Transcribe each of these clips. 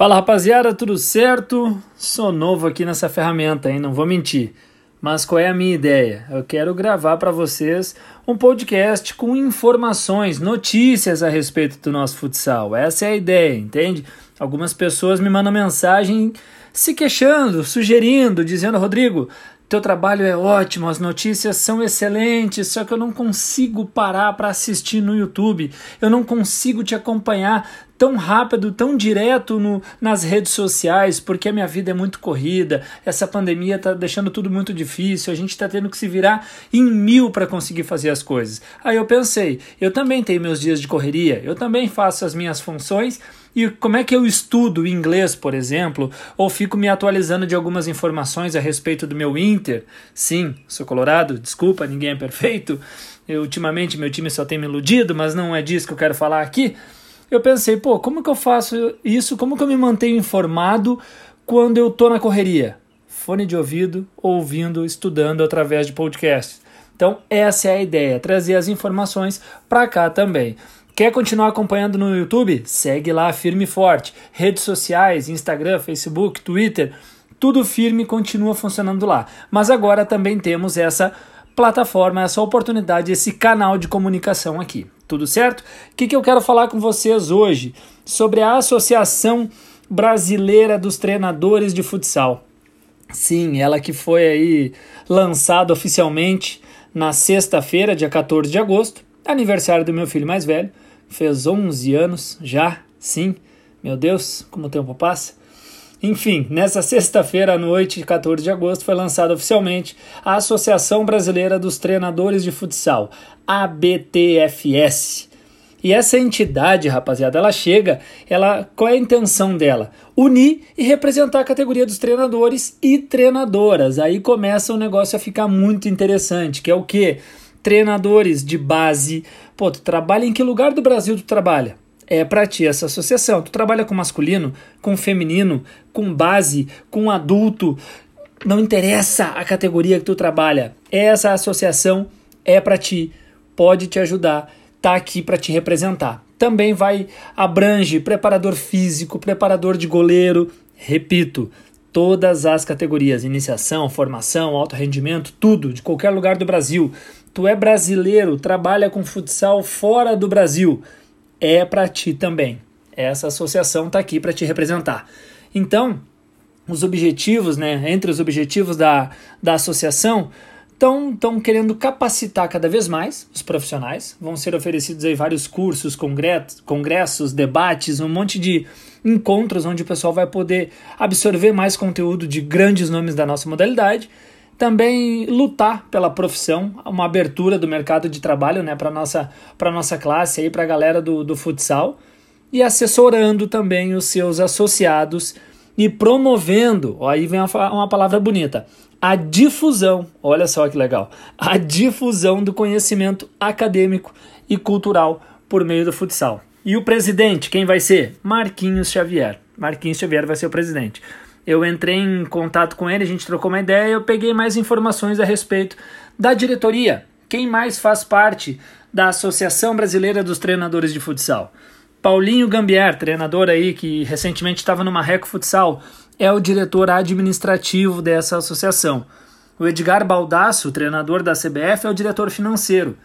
Fala rapaziada, tudo certo? Sou novo aqui nessa ferramenta, hein? Não vou mentir. Mas qual é a minha ideia? Eu quero gravar para vocês um podcast com informações, notícias a respeito do nosso futsal. Essa é a ideia, entende? Algumas pessoas me mandam mensagem se queixando, sugerindo, dizendo: Rodrigo, teu trabalho é ótimo, as notícias são excelentes, só que eu não consigo parar para assistir no YouTube. Eu não consigo te acompanhar tão rápido, tão direto no, nas redes sociais, porque a minha vida é muito corrida. Essa pandemia está deixando tudo muito difícil. A gente está tendo que se virar em mil para conseguir fazer as coisas. Aí eu pensei, eu também tenho meus dias de correria, eu também faço as minhas funções e como é que eu estudo inglês, por exemplo, ou fico me atualizando de algumas informações a respeito do meu Inter? Sim, sou colorado, desculpa, ninguém é perfeito. Eu, ultimamente meu time só tem me iludido, mas não é disso que eu quero falar aqui. Eu pensei, pô, como que eu faço isso? Como que eu me mantenho informado quando eu tô na correria? Fone de ouvido, ouvindo, estudando através de podcast. Então, essa é a ideia, trazer as informações para cá também. Quer continuar acompanhando no YouTube? Segue lá firme e forte. Redes sociais, Instagram, Facebook, Twitter, tudo firme continua funcionando lá. Mas agora também temos essa plataforma, essa oportunidade, esse canal de comunicação aqui. Tudo certo? O que, que eu quero falar com vocês hoje? Sobre a Associação Brasileira dos Treinadores de Futsal. Sim, ela que foi aí lançada oficialmente na sexta-feira, dia 14 de agosto, aniversário do meu filho mais velho fez 11 anos já, sim, meu Deus, como o tempo passa. Enfim, nessa sexta-feira à noite, 14 de agosto, foi lançada oficialmente a Associação Brasileira dos Treinadores de Futsal, ABTFS. E essa entidade, rapaziada, ela chega, ela qual é a intenção dela? Unir e representar a categoria dos treinadores e treinadoras. Aí começa o negócio a ficar muito interessante, que é o que? Treinadores de base, Pô, tu trabalha em que lugar do Brasil tu trabalha? É para ti essa associação. Tu trabalha com masculino, com feminino, com base, com adulto. Não interessa a categoria que tu trabalha. Essa associação é para ti, pode te ajudar, tá aqui para te representar. Também vai abrange preparador físico, preparador de goleiro, repito, todas as categorias, iniciação, formação, alto rendimento, tudo, de qualquer lugar do Brasil tu é brasileiro, trabalha com futsal fora do Brasil, é para ti também. Essa associação está aqui para te representar. Então, os objetivos, né, entre os objetivos da, da associação, estão querendo capacitar cada vez mais os profissionais. Vão ser oferecidos aí vários cursos, congressos, congressos, debates, um monte de encontros onde o pessoal vai poder absorver mais conteúdo de grandes nomes da nossa modalidade também lutar pela profissão, uma abertura do mercado de trabalho né, para a nossa, nossa classe, para a galera do, do futsal, e assessorando também os seus associados e promovendo, ó, aí vem uma, uma palavra bonita, a difusão, olha só que legal, a difusão do conhecimento acadêmico e cultural por meio do futsal. E o presidente, quem vai ser? Marquinhos Xavier. Marquinhos Xavier vai ser o presidente eu entrei em contato com ele, a gente trocou uma ideia, eu peguei mais informações a respeito da diretoria. Quem mais faz parte da Associação Brasileira dos Treinadores de Futsal? Paulinho Gambier, treinador aí que recentemente estava no Marreco Futsal, é o diretor administrativo dessa associação. O Edgar Baldasso, treinador da CBF, é o diretor financeiro.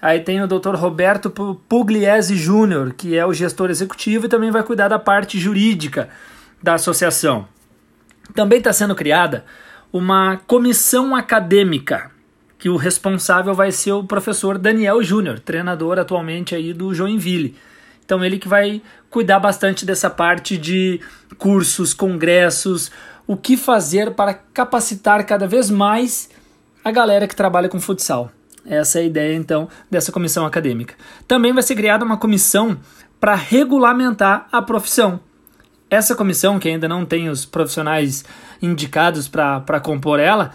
Aí tem o Dr. Roberto Pugliese Júnior, que é o gestor executivo e também vai cuidar da parte jurídica da associação. Também está sendo criada uma comissão acadêmica, que o responsável vai ser o professor Daniel Júnior, treinador atualmente aí do Joinville. Então ele que vai cuidar bastante dessa parte de cursos, congressos, o que fazer para capacitar cada vez mais a galera que trabalha com futsal. Essa é a ideia então dessa comissão acadêmica. Também vai ser criada uma comissão para regulamentar a profissão. Essa comissão, que ainda não tem os profissionais indicados para compor ela,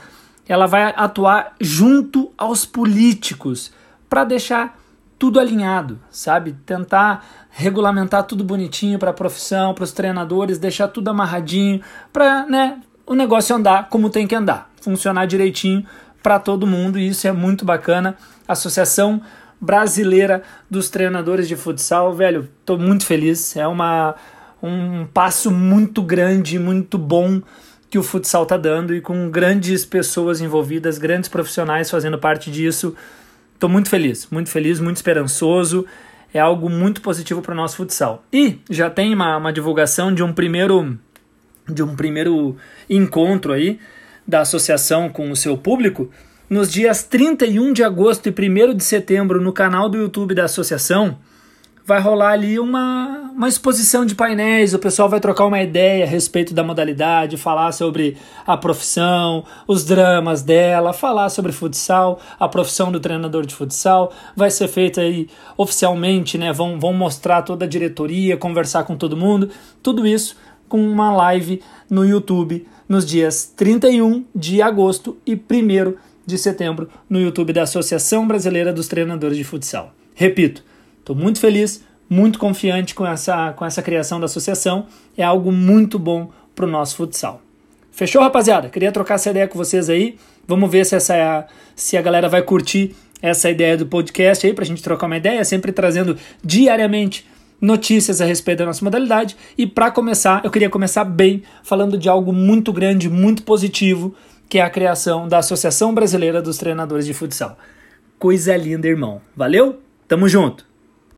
ela vai atuar junto aos políticos para deixar tudo alinhado, sabe? Tentar regulamentar tudo bonitinho para a profissão, para os treinadores, deixar tudo amarradinho, para né, o negócio andar como tem que andar, funcionar direitinho para todo mundo e isso é muito bacana. Associação Brasileira dos Treinadores de Futsal, velho, estou muito feliz. É uma um passo muito grande, muito bom que o futsal está dando e com grandes pessoas envolvidas, grandes profissionais fazendo parte disso. Estou muito feliz, muito feliz, muito esperançoso. É algo muito positivo para o nosso futsal. E já tem uma, uma divulgação de um primeiro de um primeiro encontro aí da associação com o seu público nos dias 31 de agosto e 1 de setembro no canal do YouTube da associação vai rolar ali uma, uma exposição de painéis, o pessoal vai trocar uma ideia a respeito da modalidade, falar sobre a profissão, os dramas dela, falar sobre futsal, a profissão do treinador de futsal, vai ser feita aí oficialmente, né? Vão, vão mostrar toda a diretoria, conversar com todo mundo, tudo isso com uma live no YouTube nos dias 31 de agosto e 1 de setembro no YouTube da Associação Brasileira dos Treinadores de Futsal. Repito, Estou muito feliz, muito confiante com essa, com essa criação da associação. É algo muito bom para o nosso futsal. Fechou, rapaziada? Queria trocar essa ideia com vocês aí. Vamos ver se, essa, se a galera vai curtir essa ideia do podcast aí para a gente trocar uma ideia, sempre trazendo diariamente notícias a respeito da nossa modalidade. E para começar, eu queria começar bem falando de algo muito grande, muito positivo, que é a criação da Associação Brasileira dos Treinadores de Futsal. Coisa linda, irmão. Valeu? Tamo junto!